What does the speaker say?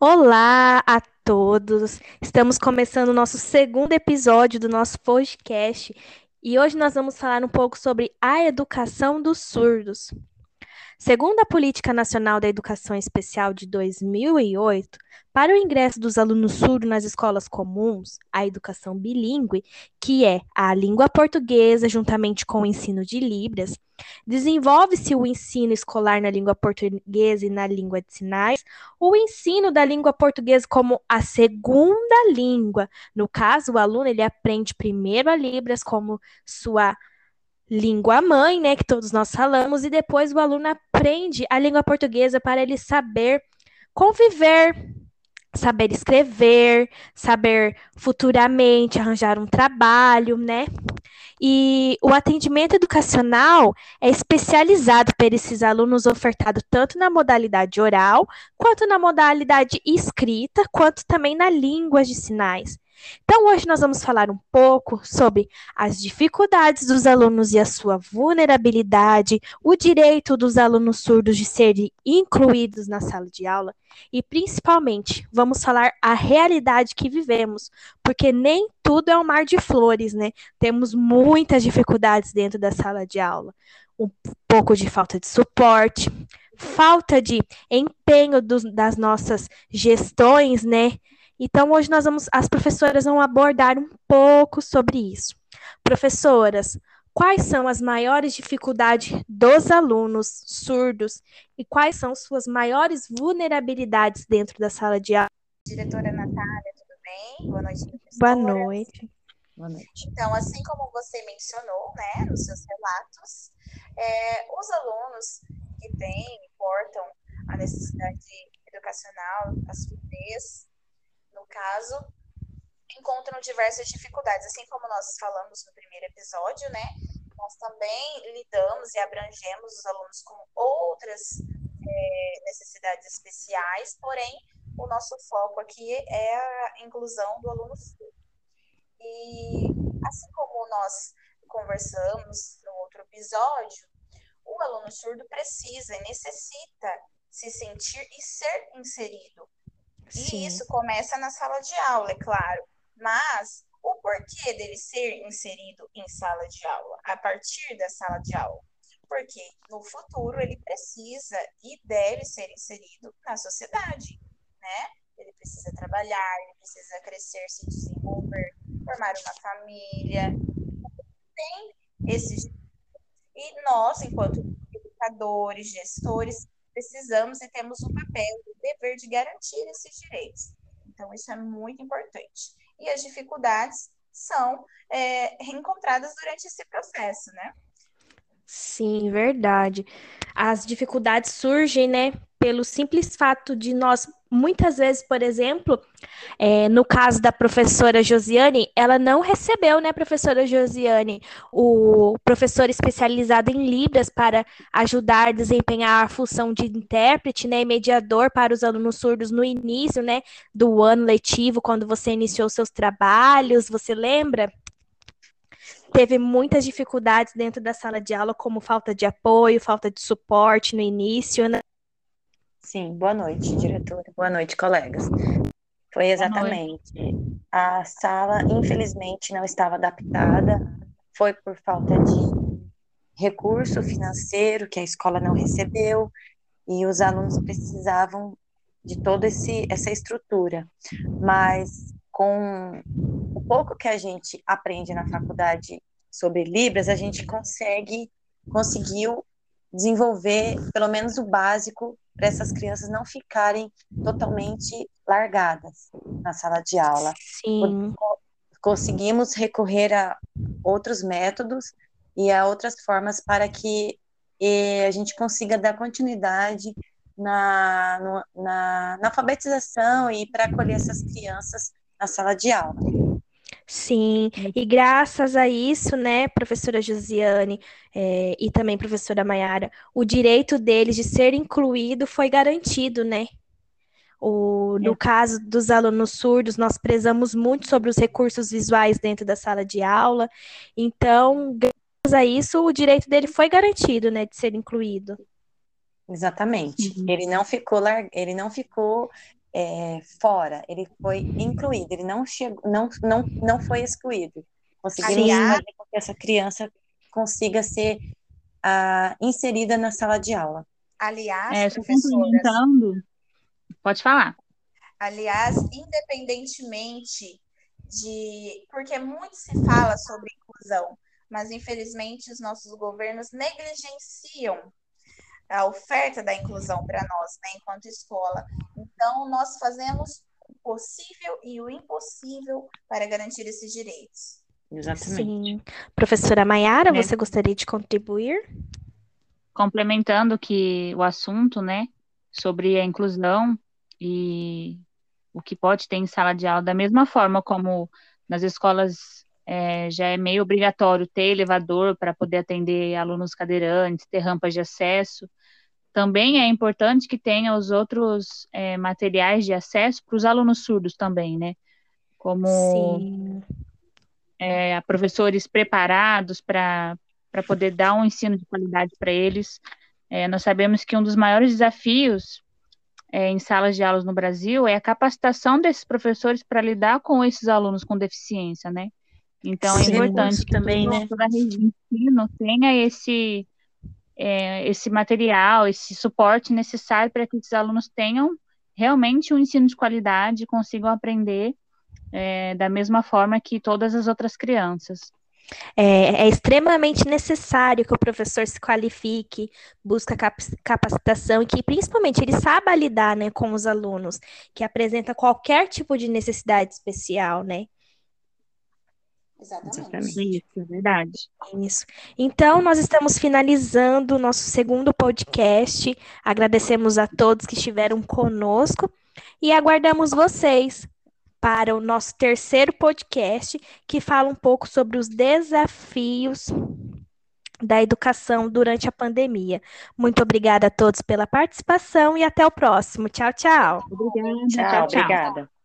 Olá a todos! Estamos começando o nosso segundo episódio do nosso podcast e hoje nós vamos falar um pouco sobre a educação dos surdos. Segundo a Política Nacional da Educação Especial de 2008, para o ingresso dos alunos surdos nas escolas comuns, a educação bilíngue, que é a língua portuguesa juntamente com o ensino de Libras, desenvolve-se o ensino escolar na língua portuguesa e na língua de sinais, o ensino da língua portuguesa como a segunda língua. No caso, o aluno ele aprende primeiro a Libras como sua mãe, né, que todos nós falamos, e depois o aluno aprende a língua portuguesa para ele saber conviver, saber escrever, saber futuramente arranjar um trabalho, né? E o atendimento educacional é especializado para esses alunos ofertado tanto na modalidade oral, quanto na modalidade escrita, quanto também na língua de sinais. Então, hoje nós vamos falar um pouco sobre as dificuldades dos alunos e a sua vulnerabilidade, o direito dos alunos surdos de serem incluídos na sala de aula e, principalmente, vamos falar a realidade que vivemos, porque nem tudo é um mar de flores, né? Temos muitas dificuldades dentro da sala de aula. Um pouco de falta de suporte, falta de empenho dos, das nossas gestões, né? Então, hoje nós vamos, as professoras vão abordar um pouco sobre isso. Professoras, quais são as maiores dificuldades dos alunos surdos e quais são suas maiores vulnerabilidades dentro da sala de aula? Diretora Natália, tudo bem? Boa noite. Boa noite. Boa noite. Então, assim como você mencionou, né, nos seus relatos, é, os alunos que têm, portam a necessidade educacional, a surdez, no caso, encontram diversas dificuldades. Assim como nós falamos no primeiro episódio, né? Nós também lidamos e abrangemos os alunos com outras é, necessidades especiais, porém, o nosso foco aqui é a inclusão do aluno surdo. E assim como nós conversamos no outro episódio, o aluno surdo precisa e necessita se sentir e ser inserido Sim. E isso começa na sala de aula, é claro. Mas o porquê dele ser inserido em sala de aula, a partir da sala de aula? Porque no futuro ele precisa e deve ser inserido na sociedade, né? Ele precisa trabalhar, ele precisa crescer, se desenvolver, formar uma família. Tem esses. E nós, enquanto educadores, gestores, precisamos e temos o papel, o dever de garantir esses direitos. Então, isso é muito importante. E as dificuldades são é, reencontradas durante esse processo, né? Sim, verdade. As dificuldades surgem, né, pelo simples fato de nós, muitas vezes, por exemplo, é, no caso da professora Josiane, ela não recebeu, né, professora Josiane, o professor especializado em Libras para ajudar a desempenhar a função de intérprete, né, e mediador para os alunos surdos no início, né, do ano letivo, quando você iniciou seus trabalhos, você lembra? teve muitas dificuldades dentro da sala de aula, como falta de apoio, falta de suporte no início, né? Sim, boa noite, diretora. Boa noite, colegas. Foi exatamente. A sala, infelizmente, não estava adaptada. Foi por falta de recurso financeiro que a escola não recebeu e os alunos precisavam de toda esse, essa estrutura. Mas com o pouco que a gente aprende na faculdade sobre Libras, a gente consegue conseguiu desenvolver pelo menos o básico para essas crianças não ficarem totalmente largadas na sala de aula. Sim. Conseguimos recorrer a outros métodos e a outras formas para que eh, a gente consiga dar continuidade na, na, na alfabetização e para acolher essas crianças na sala de aula. Sim, e graças a isso, né, professora Josiane é, e também professora Maiara, o direito deles de ser incluído foi garantido, né? O, no é. caso dos alunos surdos, nós prezamos muito sobre os recursos visuais dentro da sala de aula, então, graças a isso, o direito dele foi garantido, né, de ser incluído. Exatamente. Uhum. Ele não ficou ele não ficou é, fora, ele foi incluído, ele não chegou, não, não, não foi excluído. Conseguimos fazer com que essa criança consiga ser ah, inserida na sala de aula. Aliás, É, complementando, pode falar. aliás, independentemente de. Porque muito se fala sobre inclusão, mas infelizmente os nossos governos negligenciam a oferta da inclusão para nós, né, enquanto escola. Então, nós fazemos o possível e o impossível para garantir esses direitos. Exatamente. Sim. Professora Maiara, Né? você gostaria de contribuir? complementando que o assunto, né, sobre a inclusão e o que pode ter em sala de aula, da mesma forma como nas escolas é, já é meio obrigatório ter elevador para poder atender alunos cadeirantes, ter rampas de acesso, também é importante que tenha os outros é, materiais de acesso para os alunos surdos também, né? Como Sim. é, professores preparados para poder dar um ensino de qualidade para eles. É, nós sabemos que um dos maiores desafios é, em salas de aulas no Brasil é a capacitação desses professores para lidar com esses alunos com deficiência, né? Então é Sim, importante isso que também, né? toda a rede de ensino tenha esse é, esse material, esse suporte necessário para que esses alunos tenham realmente um ensino de qualidade e consigam aprender é, da mesma forma que todas as outras crianças. É, é extremamente necessário que o professor se qualifique, busque cap- capacitação e que, principalmente, ele saiba lidar, né, com os alunos que apresentam qualquer tipo de necessidade especial, né? Exatamente. Exatamente. Isso, é verdade. Isso. Então, nós estamos finalizando o nosso segundo podcast. Agradecemos a todos que estiveram conosco e aguardamos vocês para o nosso terceiro podcast, que fala um pouco sobre os desafios da educação durante a pandemia. Muito obrigada a todos pela participação e até o próximo. Tchau, tchau. Obrigada. Tchau, tchau, tchau. obrigada.